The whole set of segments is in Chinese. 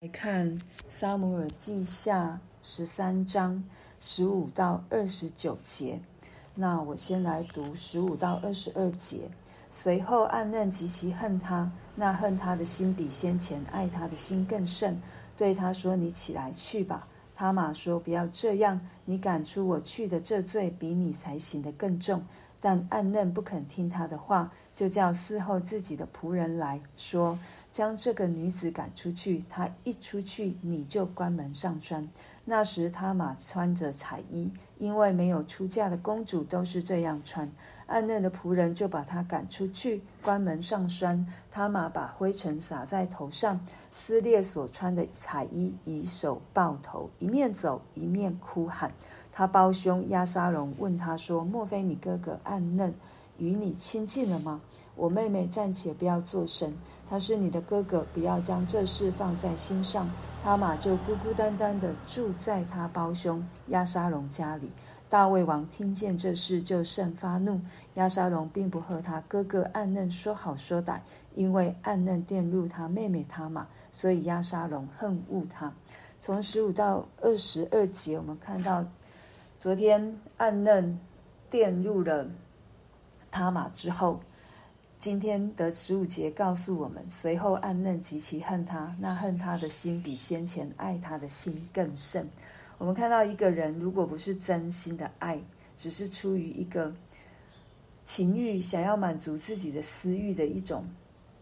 来看撒母耳记下十三章十五到二十九节。那我先来读十五到二十二节。随后暗嫩极其恨他，那恨他的心比先前爱他的心更甚，对他说：“你起来去吧。”他玛说：“不要这样，你赶出我去的这罪比你才行的更重。”但暗嫩不肯听他的话，就叫伺候自己的仆人来说。将这个女子赶出去，她一出去，你就关门上栓。那时他马穿着彩衣，因为没有出嫁的公主都是这样穿。暗嫩的仆人就把她赶出去，关门上栓。他马把灰尘撒在头上，撕裂所穿的彩衣，以手抱头，一面走一面哭喊。他胞兄押沙龙问他说：“莫非你哥哥暗嫩与你亲近了吗？”我妹妹暂且不要作声，他是你的哥哥，不要将这事放在心上。他玛就孤孤单单地住在他胞兄押沙龙家里。大卫王听见这事，就甚发怒。押沙龙并不和他哥哥暗嫩说好说歹，因为暗嫩玷辱他妹妹他玛，所以押沙龙恨恶他。从十五到二十二节，我们看到昨天暗嫩玷辱了他玛之后。今天的十五节告诉我们，随后暗嫩极其恨他，那恨他的心比先前爱他的心更甚。我们看到一个人，如果不是真心的爱，只是出于一个情欲，想要满足自己的私欲的一种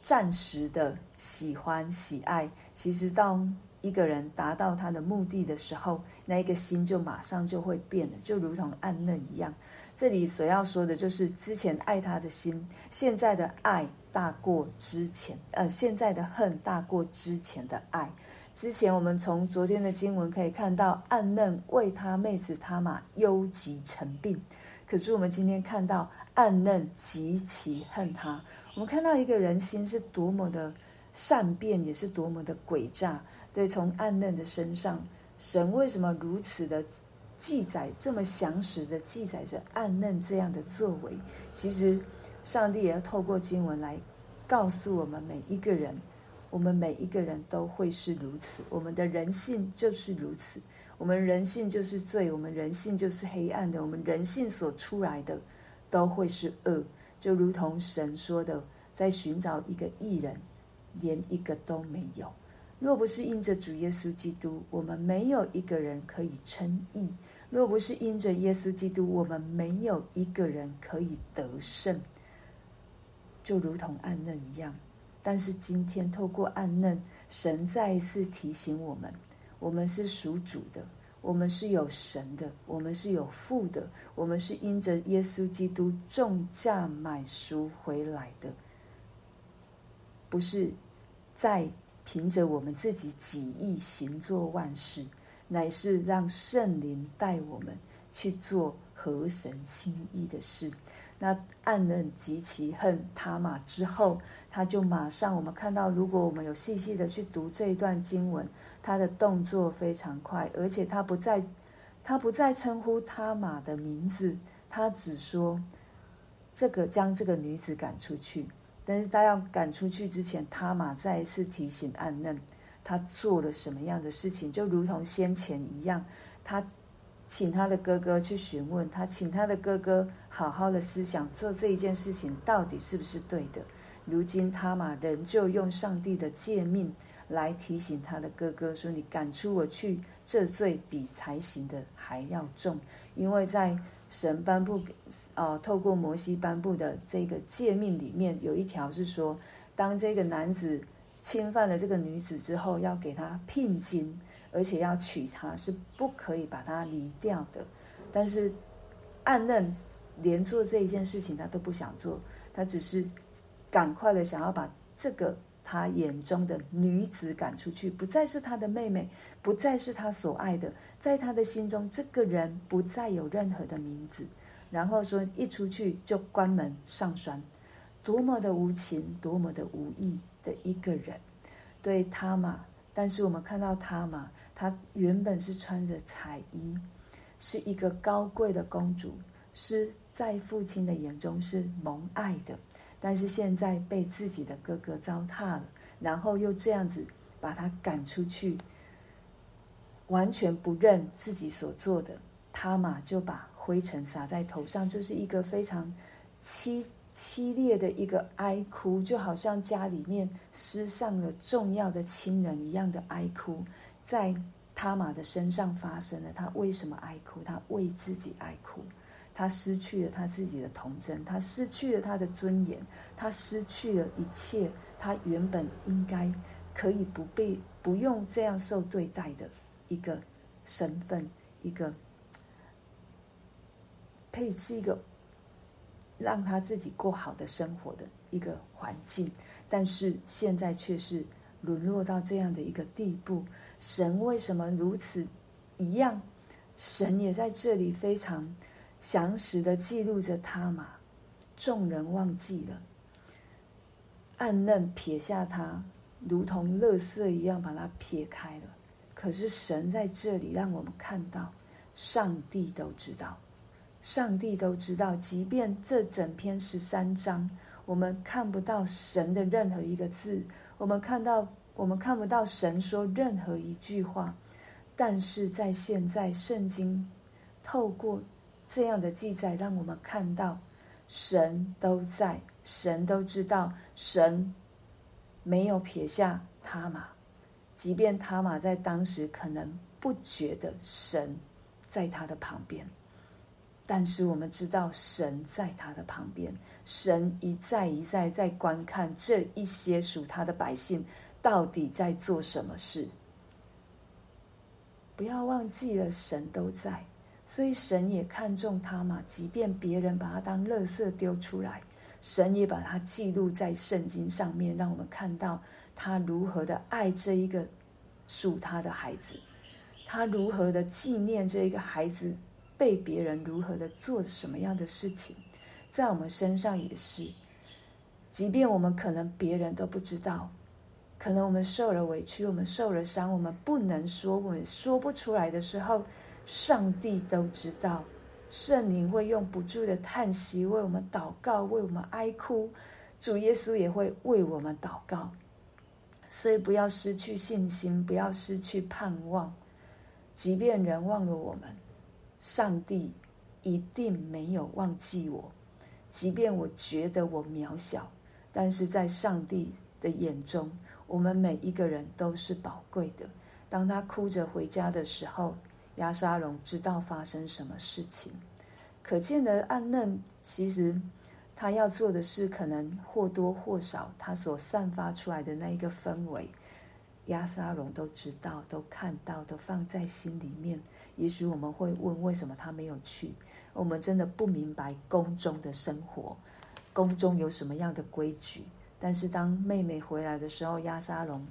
暂时的喜欢喜爱，其实当一个人达到他的目的的时候，那一个心就马上就会变了，就如同暗嫩一样。这里所要说的就是之前爱他的心，现在的爱大过之前，呃，现在的恨大过之前的爱。之前我们从昨天的经文可以看到，暗嫩为他妹子他玛忧急成病，可是我们今天看到暗嫩极其恨他。我们看到一个人心是多么的善变，也是多么的诡诈。对，从暗嫩的身上，神为什么如此的？记载这么详实的记载着暗嫩这样的作为，其实上帝也要透过经文来告诉我们每一个人，我们每一个人都会是如此，我们的人性就是如此，我们人性就是罪，我们人性就是黑暗的，我们人性所出来的都会是恶，就如同神说的，在寻找一个义人，连一个都没有。若不是因着主耶稣基督，我们没有一个人可以称义；若不是因着耶稣基督，我们没有一个人可以得胜。就如同暗嫩一样，但是今天透过暗嫩，神再一次提醒我们：我们是属主的，我们是有神的，我们是有父的，我们是因着耶稣基督重价买赎回来的，不是在。凭着我们自己己意行做万事，乃是让圣灵带我们去做合神心意的事。那暗人极其恨他玛之后，他就马上我们看到，如果我们有细细的去读这一段经文，他的动作非常快，而且他不再他不再称呼他马的名字，他只说这个将这个女子赶出去。但是他要赶出去之前，他玛再一次提醒暗嫩，他做了什么样的事情，就如同先前一样，他请他的哥哥去询问，他请他的哥哥好好的思想，做这一件事情到底是不是对的。如今他玛仍旧用上帝的诫命来提醒他的哥哥说：“你赶出我去，这罪比才行的还要重，因为在。”神颁布给，哦，透过摩西颁布的这个诫命里面有一条是说，当这个男子侵犯了这个女子之后，要给她聘金，而且要娶她，是不可以把她离掉的。但是暗嫩连做这一件事情他都不想做，他只是赶快的想要把这个。他眼中的女子赶出去，不再是他的妹妹，不再是他所爱的，在他的心中，这个人不再有任何的名字。然后说，一出去就关门上栓，多么的无情，多么的无义的一个人，对他玛。但是我们看到他玛，她原本是穿着彩衣，是一个高贵的公主，是在父亲的眼中是蒙爱的。但是现在被自己的哥哥糟蹋了，然后又这样子把他赶出去，完全不认自己所做的，他玛就把灰尘撒在头上，这是一个非常凄凄烈的一个哀哭，就好像家里面失丧了重要的亲人一样的哀哭，在他玛的身上发生了。他为什么哀哭？他为自己哀哭。他失去了他自己的童真，他失去了他的尊严，他失去了一切他原本应该可以不被、不用这样受对待的一个身份，一个可以是一个让他自己过好的生活的一个环境，但是现在却是沦落到这样的一个地步。神为什么如此一样？神也在这里非常。详实的记录着他嘛，众人忘记了，暗嫩撇下他，如同垃圾一样把他撇开了。可是神在这里让我们看到，上帝都知道，上帝都知道，即便这整篇十三章，我们看不到神的任何一个字，我们看到，我们看不到神说任何一句话，但是在现在圣经透过。这样的记载让我们看到，神都在，神都知道，神没有撇下他玛，即便他玛在当时可能不觉得神在他的旁边，但是我们知道神在他的旁边，神一再一再在观看这一些属他的百姓到底在做什么事。不要忘记了，神都在。所以神也看重他嘛，即便别人把他当垃圾丢出来，神也把他记录在圣经上面，让我们看到他如何的爱这一个属他的孩子，他如何的纪念这一个孩子被别人如何的做什么样的事情，在我们身上也是，即便我们可能别人都不知道，可能我们受了委屈，我们受了伤，我们不能说，我们说不出来的时候。上帝都知道，圣灵会用不住的叹息为我们祷告，为我们哀哭。主耶稣也会为我们祷告，所以不要失去信心，不要失去盼望。即便人忘了我们，上帝一定没有忘记我。即便我觉得我渺小，但是在上帝的眼中，我们每一个人都是宝贵的。当他哭着回家的时候，押沙龙知道发生什么事情，可见的暗嫩其实他要做的事，可能或多或少他所散发出来的那一个氛围，押沙龙都知道、都看到、都放在心里面。也许我们会问，为什么他没有去？我们真的不明白宫中的生活，宫中有什么样的规矩？但是当妹妹回来的时候，押沙龙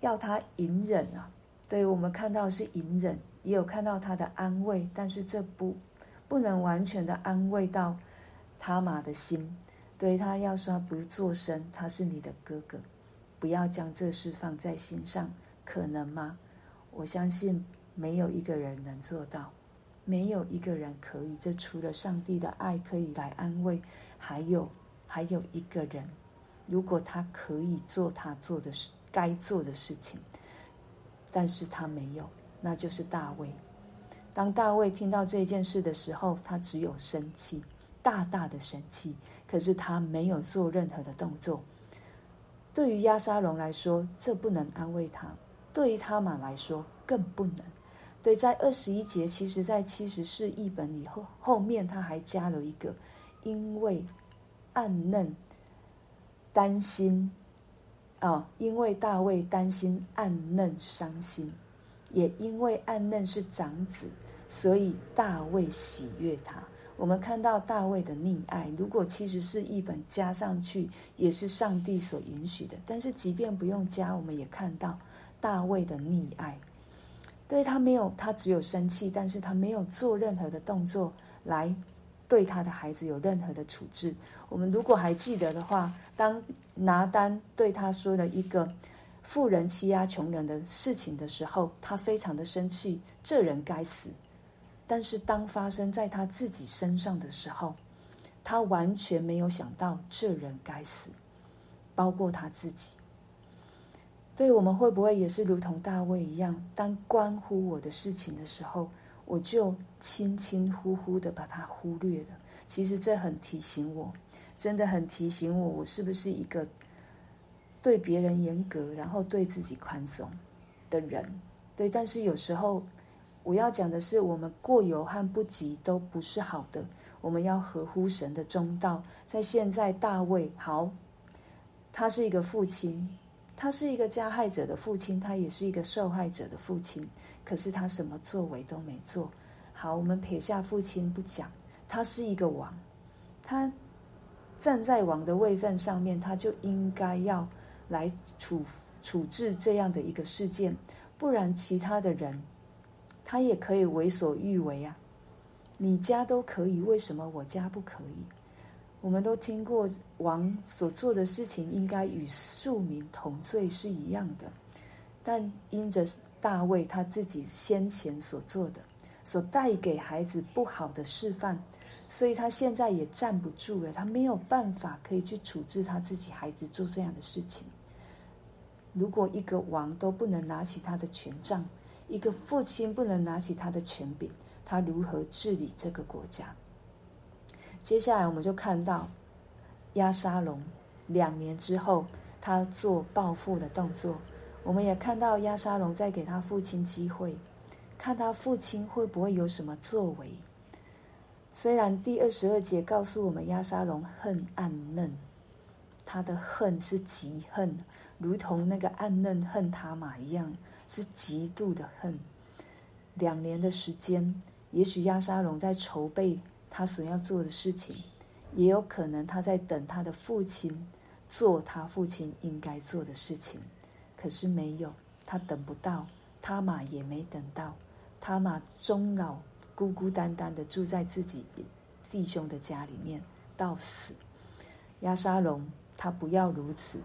要他隐忍啊。对，我们看到是隐忍，也有看到他的安慰，但是这不不能完全的安慰到他玛的心。对，他要说不作声，他是你的哥哥，不要将这事放在心上，可能吗？我相信没有一个人能做到，没有一个人可以。这除了上帝的爱可以来安慰，还有还有一个人，如果他可以做他做的事，该做的事情。但是他没有，那就是大卫。当大卫听到这件事的时候，他只有生气，大大的生气。可是他没有做任何的动作。对于押沙龙来说，这不能安慰他；对于他玛来说，更不能。对，在二十一节，其实在七十四译本里后后面，他还加了一个，因为暗嫩担心。哦，因为大卫担心暗嫩伤心，也因为暗嫩是长子，所以大卫喜悦他。我们看到大卫的溺爱，如果其实是一本加上去，也是上帝所允许的。但是即便不用加，我们也看到大卫的溺爱。对，他没有，他只有生气，但是他没有做任何的动作来。对他的孩子有任何的处置，我们如果还记得的话，当拿单对他说了一个富人欺压穷人的事情的时候，他非常的生气，这人该死。但是当发生在他自己身上的时候，他完全没有想到这人该死，包括他自己。对我们会不会也是如同大卫一样？当关乎我的事情的时候，我就轻轻忽忽的把它忽略了。其实这很提醒我，真的很提醒我，我是不是一个对别人严格，然后对自己宽松的人？对，但是有时候我要讲的是，我们过犹和不及都不是好的。我们要合乎神的中道。在现在，大卫好，他是一个父亲。他是一个加害者的父亲，他也是一个受害者的父亲。可是他什么作为都没做。好，我们撇下父亲不讲，他是一个王，他站在王的位分上面，他就应该要来处处置这样的一个事件，不然其他的人他也可以为所欲为啊。你家都可以，为什么我家不可以？我们都听过王所做的事情应该与庶民同罪是一样的，但因着大卫他自己先前所做的，所带给孩子不好的示范，所以他现在也站不住了，他没有办法可以去处置他自己孩子做这样的事情。如果一个王都不能拿起他的权杖，一个父亲不能拿起他的权柄，他如何治理这个国家？接下来我们就看到押沙龙两年之后，他做报复的动作。我们也看到押沙龙在给他父亲机会，看他父亲会不会有什么作为。虽然第二十二节告诉我们押沙龙恨暗嫩，他的恨是极恨，如同那个暗嫩恨他玛一样，是极度的恨。两年的时间，也许押沙龙在筹备。他所要做的事情，也有可能他在等他的父亲做他父亲应该做的事情，可是没有，他等不到，他玛也没等到，他玛终老孤孤单单的住在自己弟兄的家里面到死。押沙龙他不要如此，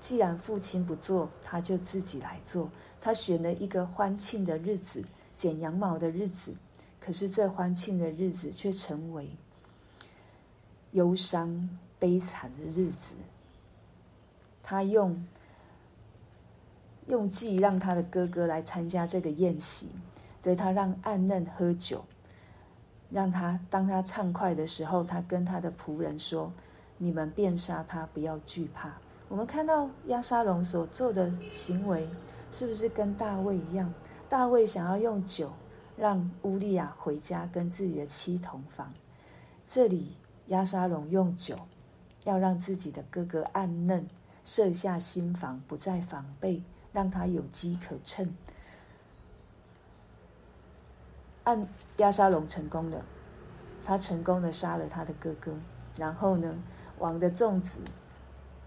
既然父亲不做，他就自己来做。他选了一个欢庆的日子，剪羊毛的日子。可是这欢庆的日子却成为忧伤悲惨的日子。他用用计让他的哥哥来参加这个宴席，对，他让暗嫩喝酒，让他当他畅快的时候，他跟他的仆人说：“你们便杀他，不要惧怕。”我们看到押沙龙所做的行为，是不是跟大卫一样？大卫想要用酒。让乌利亚回家跟自己的妻同房。这里亚沙龙用酒，要让自己的哥哥暗嫩设下心防，不再防备，让他有机可乘。按押沙龙成功了，他成功的杀了他的哥哥，然后呢，王的众子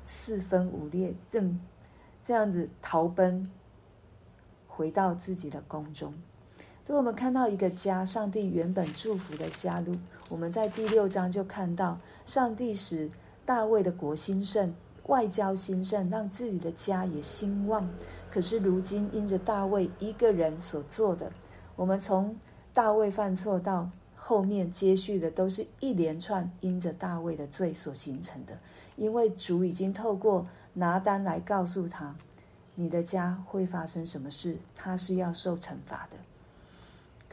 四分五裂，正这样子逃奔，回到自己的宫中。当我们看到一个家，上帝原本祝福的下路，我们在第六章就看到，上帝使大卫的国兴盛，外交兴盛，让自己的家也兴旺。可是如今因着大卫一个人所做的，我们从大卫犯错到后面接续的，都是一连串因着大卫的罪所形成的。因为主已经透过拿单来告诉他，你的家会发生什么事，他是要受惩罚的。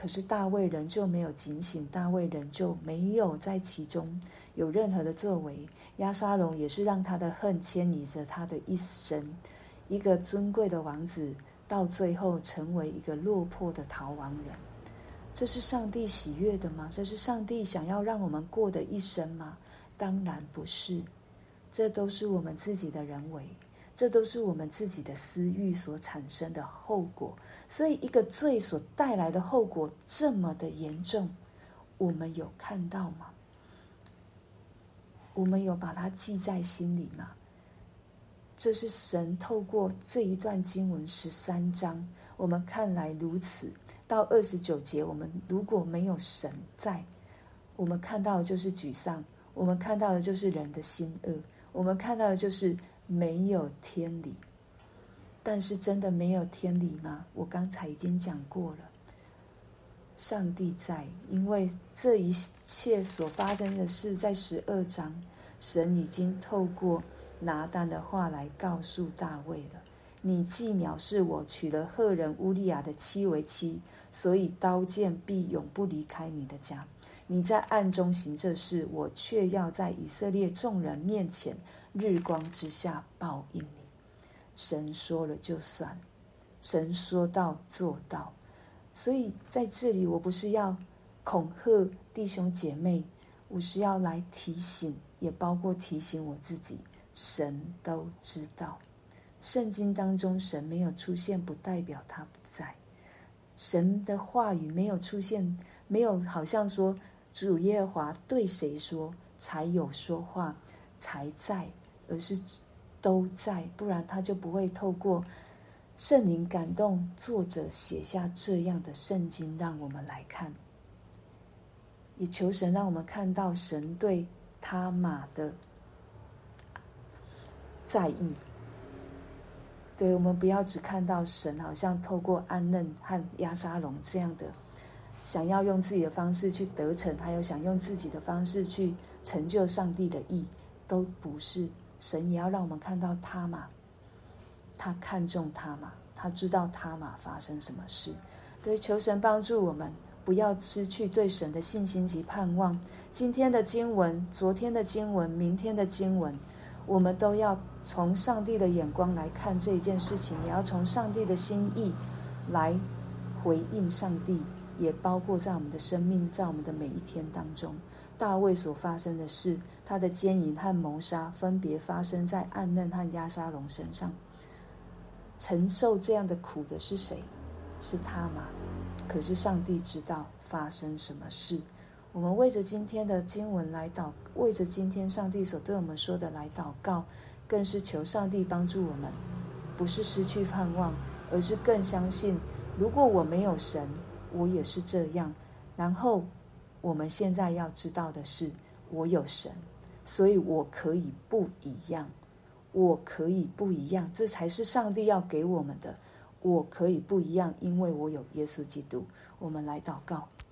可是大卫仍旧没有警醒，大卫仍旧没有在其中有任何的作为。押沙龙也是让他的恨牵引着他的一生，一个尊贵的王子，到最后成为一个落魄的逃亡人。这是上帝喜悦的吗？这是上帝想要让我们过的一生吗？当然不是，这都是我们自己的人为。这都是我们自己的私欲所产生的后果，所以一个罪所带来的后果这么的严重，我们有看到吗？我们有把它记在心里吗？这是神透过这一段经文十三章，我们看来如此。到二十九节，我们如果没有神在，我们看到的就是沮丧，我们看到的就是人的心恶，我们看到的就是。没有天理，但是真的没有天理吗？我刚才已经讲过了，上帝在，因为这一切所发生的事，在十二章，神已经透过拿单的话来告诉大卫了。你既藐视我，娶了赫人乌利亚的妻为妻，所以刀剑必永不离开你的家。你在暗中行这事，我却要在以色列众人面前，日光之下报应你。神说了就算，神说到做到。所以在这里，我不是要恐吓弟兄姐妹，我是要来提醒，也包括提醒我自己。神都知道，圣经当中神没有出现，不代表他不在。神的话语没有出现，没有好像说主耶和华对谁说才有说话才在，而是都在，不然他就不会透过圣灵感动作者写下这样的圣经，让我们来看。也求神让我们看到神对他马的。在意，对，我们不要只看到神好像透过暗嫩和押沙龙这样的，想要用自己的方式去得逞，还有想用自己的方式去成就上帝的意，都不是。神也要让我们看到他嘛，他看重他嘛，他知道他嘛发生什么事。对，求神帮助我们，不要失去对神的信心及盼望。今天的经文，昨天的经文，明天的经文。我们都要从上帝的眼光来看这一件事情，也要从上帝的心意来回应上帝，也包括在我们的生命，在我们的每一天当中，大卫所发生的事，他的奸淫和谋杀分别发生在暗嫩和押沙龙身上。承受这样的苦的是谁？是他吗？可是上帝知道发生什么事。我们为着今天的经文来祷，为着今天上帝所对我们说的来祷告，更是求上帝帮助我们，不是失去盼望，而是更相信，如果我没有神，我也是这样。然后我们现在要知道的是，我有神，所以我可以不一样，我可以不一样，这才是上帝要给我们的。我可以不一样，因为我有耶稣基督。我们来祷告。